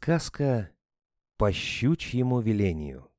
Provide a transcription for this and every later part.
Сказка по щучьему велению.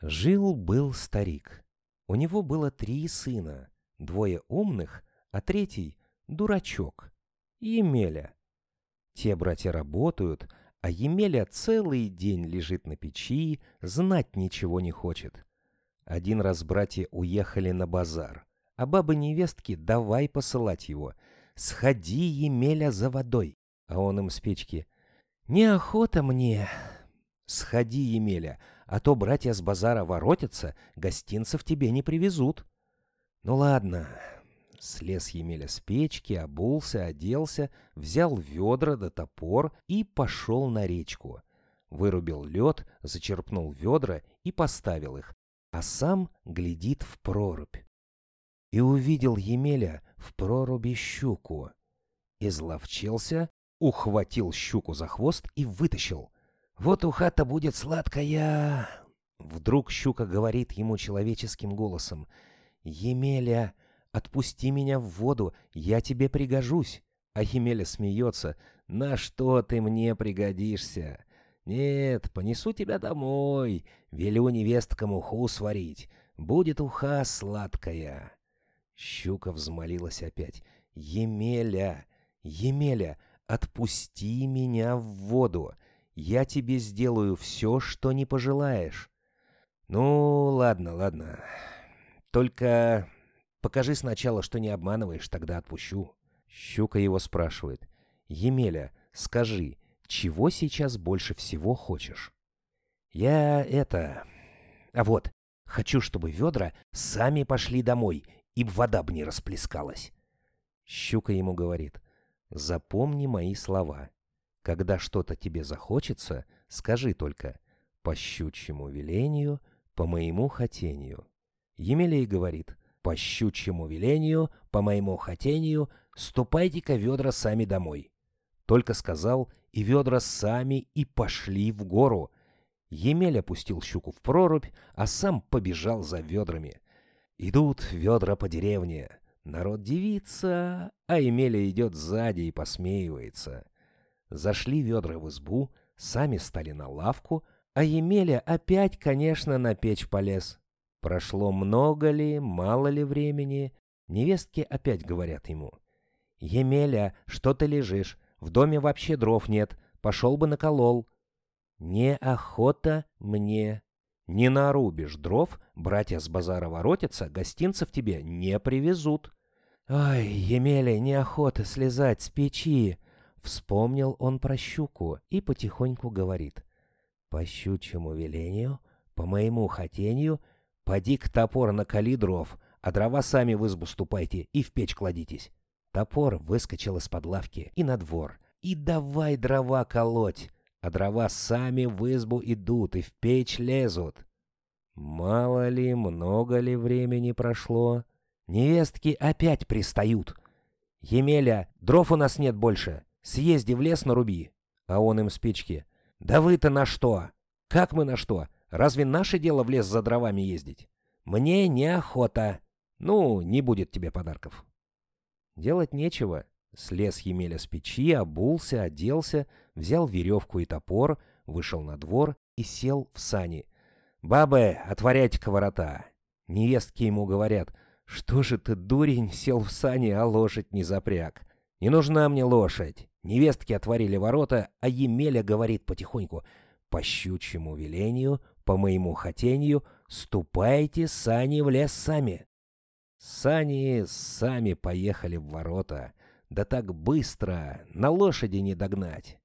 Жил-был старик. У него было три сына, двое умных, а третий — дурачок, Емеля. Те братья работают, а Емеля целый день лежит на печи, знать ничего не хочет. Один раз братья уехали на базар, а бабы-невестки давай посылать его. «Сходи, Емеля, за водой!» А он им с печки — «Неохота мне. Сходи, Емеля, а то братья с базара воротятся, гостинцев тебе не привезут». «Ну ладно». Слез Емеля с печки, обулся, оделся, взял ведра да топор и пошел на речку. Вырубил лед, зачерпнул ведра и поставил их, а сам глядит в прорубь. И увидел Емеля в проруби щуку. Изловчился, ухватил щуку за хвост и вытащил. «Вот уха-то будет сладкая!» Вдруг щука говорит ему человеческим голосом. «Емеля, отпусти меня в воду, я тебе пригожусь!» А Емеля смеется. «На что ты мне пригодишься?» «Нет, понесу тебя домой, велю невесткам уху сварить. Будет уха сладкая!» Щука взмолилась опять. «Емеля, Емеля, Отпусти меня в воду. Я тебе сделаю все, что не пожелаешь. Ну, ладно, ладно. Только покажи сначала, что не обманываешь, тогда отпущу. Щука его спрашивает. Емеля, скажи, чего сейчас больше всего хочешь? Я это... А вот, хочу, чтобы ведра сами пошли домой, и вода бы не расплескалась. Щука ему говорит. Запомни мои слова. Когда что-то тебе захочется, скажи только «по щучьему велению, по моему хотению». Емелей говорит «по щучьему велению, по моему хотению, ступайте-ка ведра сами домой». Только сказал, и ведра сами и пошли в гору. Емель опустил щуку в прорубь, а сам побежал за ведрами. Идут ведра по деревне. Народ дивится, а Емеля идет сзади и посмеивается. Зашли ведра в избу, сами стали на лавку, а Емеля опять, конечно, на печь полез. Прошло много ли, мало ли времени, невестки опять говорят ему. «Емеля, что ты лежишь? В доме вообще дров нет, пошел бы наколол». «Неохота мне». «Не нарубишь дров, братья с базара воротятся, гостинцев тебе не привезут». «Ай, Емеля, неохота слезать с печи!» Вспомнил он про щуку и потихоньку говорит. «По щучьему велению, по моему хотению, поди к топор накали дров, а дрова сами в избу ступайте и в печь кладитесь». Топор выскочил из-под лавки и на двор. И давай дрова колоть, а дрова сами в избу идут и в печь лезут. Мало ли, много ли времени прошло, Невестки опять пристают. «Емеля, дров у нас нет больше. Съезди в лес наруби». А он им спички. «Да вы-то на что? Как мы на что? Разве наше дело в лес за дровами ездить? Мне неохота. Ну, не будет тебе подарков». Делать нечего. Слез Емеля с печи, обулся, оделся, взял веревку и топор, вышел на двор и сел в сани. «Бабы, отворяйте-ка ворота!» Невестки ему говорят — что же ты, дурень, сел в сани, а лошадь не запряг? Не нужна мне лошадь. Невестки отворили ворота, а Емеля говорит потихоньку. По щучьему велению, по моему хотению, ступайте сани в лес сами. Сани сами поехали в ворота. Да так быстро, на лошади не догнать.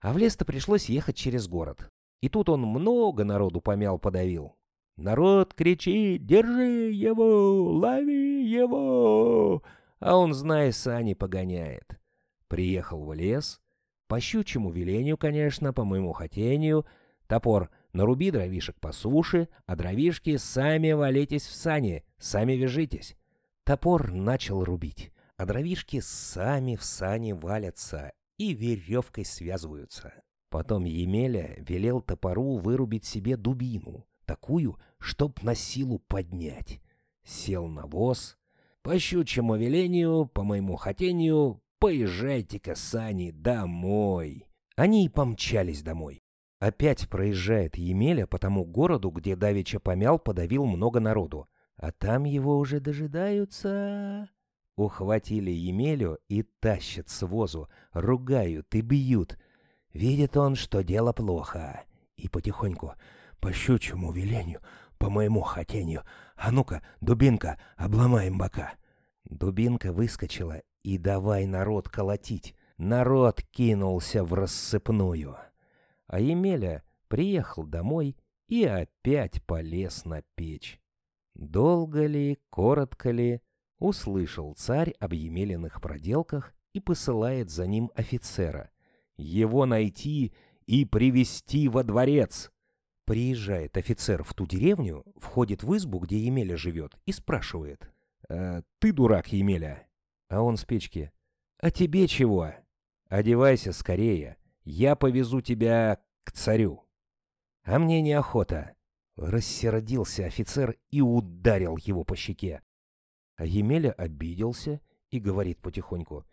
А в лес-то пришлось ехать через город. И тут он много народу помял подавил. Народ кричит «Держи его! Лови его!» А он, зная, сани погоняет. Приехал в лес. По щучьему велению, конечно, по моему хотению. Топор наруби дровишек по суше, а дровишки сами валитесь в сани, сами вяжитесь. Топор начал рубить, а дровишки сами в сани валятся и веревкой связываются. Потом Емеля велел топору вырубить себе дубину — такую, чтоб на силу поднять. Сел на воз. По щучьему велению, по моему хотению, поезжайте-ка, сани, домой. Они и помчались домой. Опять проезжает Емеля по тому городу, где давеча помял, подавил много народу. А там его уже дожидаются. Ухватили Емелю и тащат с возу, ругают и бьют. Видит он, что дело плохо. И потихоньку, по щучьему велению, по моему хотению, а ну-ка, дубинка, обломаем бока. Дубинка выскочила и давай народ колотить. Народ кинулся в рассыпную. А Емеля приехал домой и опять полез на печь. Долго ли, коротко ли, услышал царь об Емелиных проделках и посылает за ним офицера. Его найти и привести во дворец. Приезжает офицер в ту деревню, входит в избу, где Емеля живет, и спрашивает. «Э, «Ты дурак, Емеля?» А он с печки. «А тебе чего? Одевайся скорее. Я повезу тебя к царю». «А мне неохота». Рассердился офицер и ударил его по щеке. А Емеля обиделся и говорит потихоньку.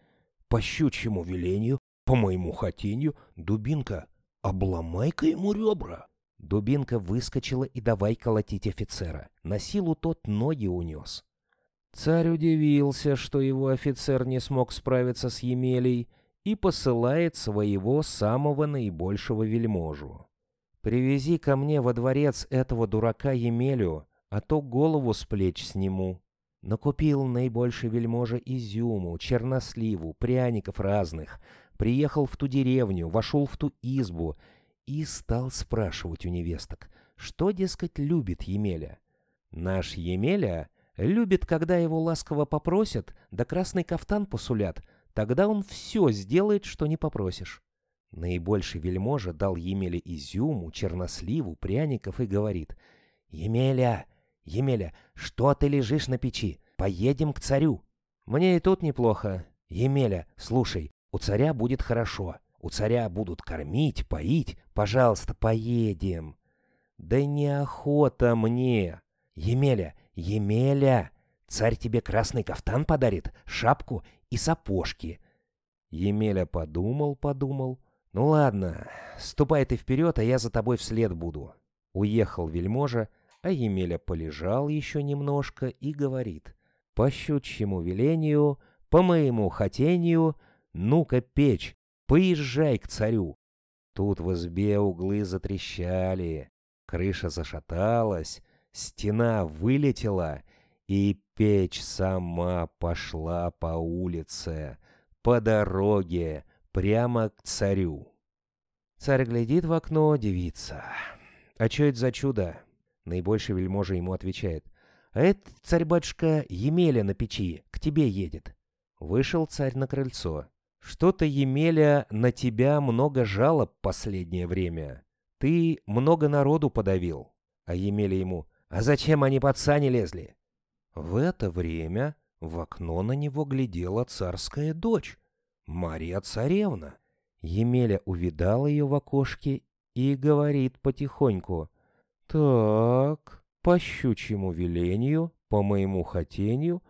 «По щучьему велению, по моему хотению, дубинка, обломай-ка ему ребра». Дубинка выскочила и давай колотить офицера. На силу тот ноги унес. Царь удивился, что его офицер не смог справиться с Емелей, и посылает своего самого наибольшего вельможу. «Привези ко мне во дворец этого дурака Емелю, а то голову с плеч сниму». Накупил наибольший вельможа изюму, черносливу, пряников разных, приехал в ту деревню, вошел в ту избу и стал спрашивать у невесток, что, дескать, любит Емеля. Наш Емеля любит, когда его ласково попросят, да красный кафтан посулят, тогда он все сделает, что не попросишь. Наибольший вельможа дал Емеле изюму, черносливу, пряников и говорит, «Емеля, Емеля, что ты лежишь на печи? Поедем к царю. Мне и тут неплохо. Емеля, слушай, у царя будет хорошо. У царя будут кормить, поить. Пожалуйста, поедем. Да неохота мне. Емеля, Емеля, царь тебе красный кафтан подарит, шапку и сапожки. Емеля подумал, подумал. Ну ладно, ступай ты вперед, а я за тобой вслед буду. Уехал вельможа, а Емеля полежал еще немножко и говорит. По щучьему велению, по моему хотению, ну-ка печь, поезжай к царю. Тут в избе углы затрещали, крыша зашаталась, стена вылетела, и печь сама пошла по улице, по дороге, прямо к царю. Царь глядит в окно, девица. А что это за чудо? Наибольший вельможа ему отвечает. «А это, царь-батюшка, Емеля на печи, к тебе едет». Вышел царь на крыльцо. «Что-то, Емеля, на тебя много жалоб последнее время. Ты много народу подавил». А Емеля ему. «А зачем они под сани лезли?» В это время в окно на него глядела царская дочь, Мария Царевна. Емеля увидал ее в окошке и говорит потихоньку. Так, по щучьему велению, по моему хотению,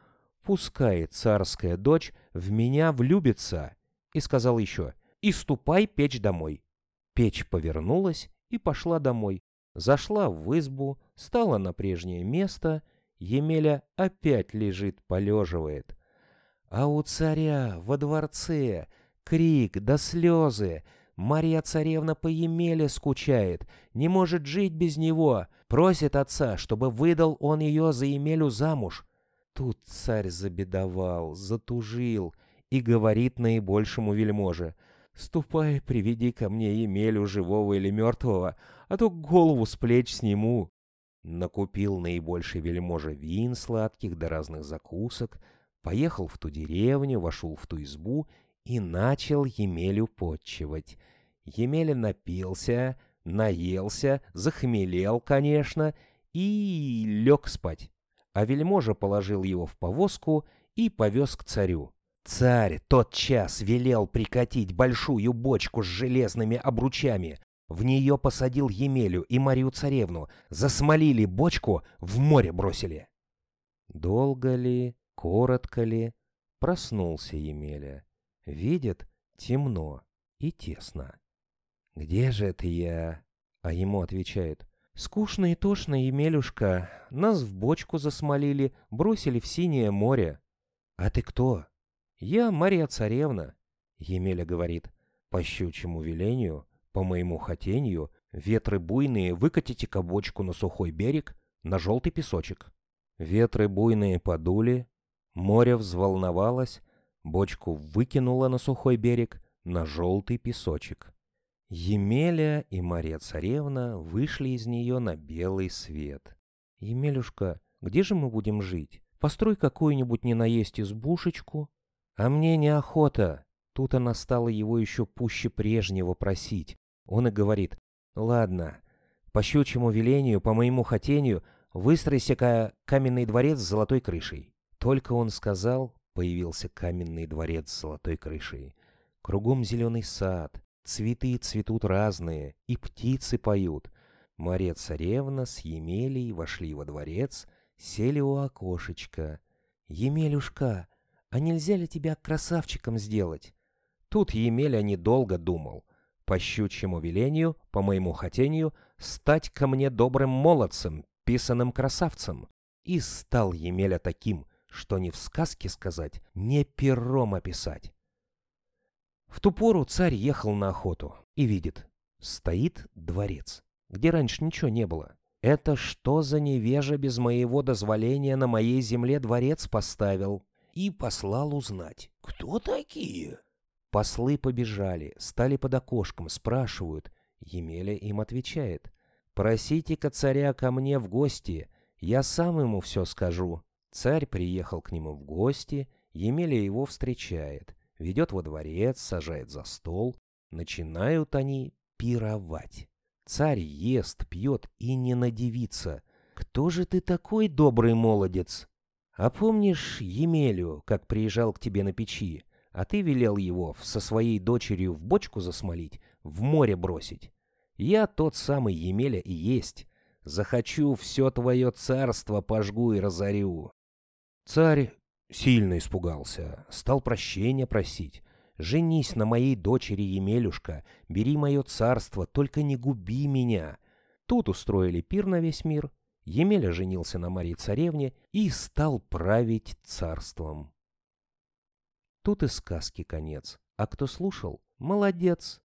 пускай царская дочь в меня влюбится. И сказал еще, и ступай печь домой. Печь повернулась и пошла домой. Зашла в избу, стала на прежнее место. Емеля опять лежит, полеживает. А у царя во дворце крик да слезы — Марья царевна по Емеле скучает, не может жить без него, просит отца, чтобы выдал он ее за Емелю замуж. Тут царь забедовал, затужил и говорит наибольшему вельможе, «Ступай, приведи ко мне Емелю, живого или мертвого, а то голову с плеч сниму». Накупил наибольший вельможа вин сладких да разных закусок, поехал в ту деревню, вошел в ту избу и начал Емелю подчивать. Емеля напился, наелся, захмелел, конечно, и лег спать. А вельможа положил его в повозку и повез к царю. Царь тот час велел прикатить большую бочку с железными обручами. В нее посадил Емелю и Марию царевну, засмолили бочку, в море бросили. Долго ли, коротко ли, проснулся Емеля. Видит, темно и тесно. «Где же это я?» А ему отвечает. «Скучно и тошно, Емелюшка. Нас в бочку засмолили, бросили в синее море». «А ты кто?» «Я Мария Царевна». Емеля говорит. «По щучьему велению, по моему хотению, ветры буйные выкатите кабочку на сухой берег, на желтый песочек». Ветры буйные подули, море взволновалось, бочку выкинуло на сухой берег, на желтый песочек. Емеля и Мария Царевна вышли из нее на белый свет. «Емелюшка, где же мы будем жить? Построй какую-нибудь не наесть избушечку». «А мне неохота». Тут она стала его еще пуще прежнего просить. Он и говорит, «Ладно, по щучьему велению, по моему хотению, выстройся-ка каменный дворец с золотой крышей». Только он сказал, появился каменный дворец с золотой крышей. Кругом зеленый сад, Цветы цветут разные, и птицы поют. Мария царевна с Емелей вошли во дворец, сели у окошечка. «Емелюшка, а нельзя ли тебя красавчиком сделать?» Тут Емеля недолго думал. По щучьему велению, по моему хотению, стать ко мне добрым молодцем, писаным красавцем. И стал Емеля таким, что ни в сказке сказать, ни пером описать. В ту пору царь ехал на охоту и видит, стоит дворец, где раньше ничего не было. Это что за невежа без моего дозволения на моей земле дворец поставил? И послал узнать, кто такие? Послы побежали, стали под окошком, спрашивают. Емеля им отвечает. «Просите-ка царя ко мне в гости, я сам ему все скажу». Царь приехал к нему в гости, Емеля его встречает ведет во дворец, сажает за стол. Начинают они пировать. Царь ест, пьет и не надевится. «Кто же ты такой, добрый молодец?» «А помнишь Емелю, как приезжал к тебе на печи, а ты велел его со своей дочерью в бочку засмолить, в море бросить? Я тот самый Емеля и есть. Захочу, все твое царство пожгу и разорю». Царь Сильно испугался, стал прощения просить. «Женись на моей дочери Емелюшка, бери мое царство, только не губи меня». Тут устроили пир на весь мир. Емеля женился на Марии Царевне и стал править царством. Тут и сказки конец. А кто слушал, молодец.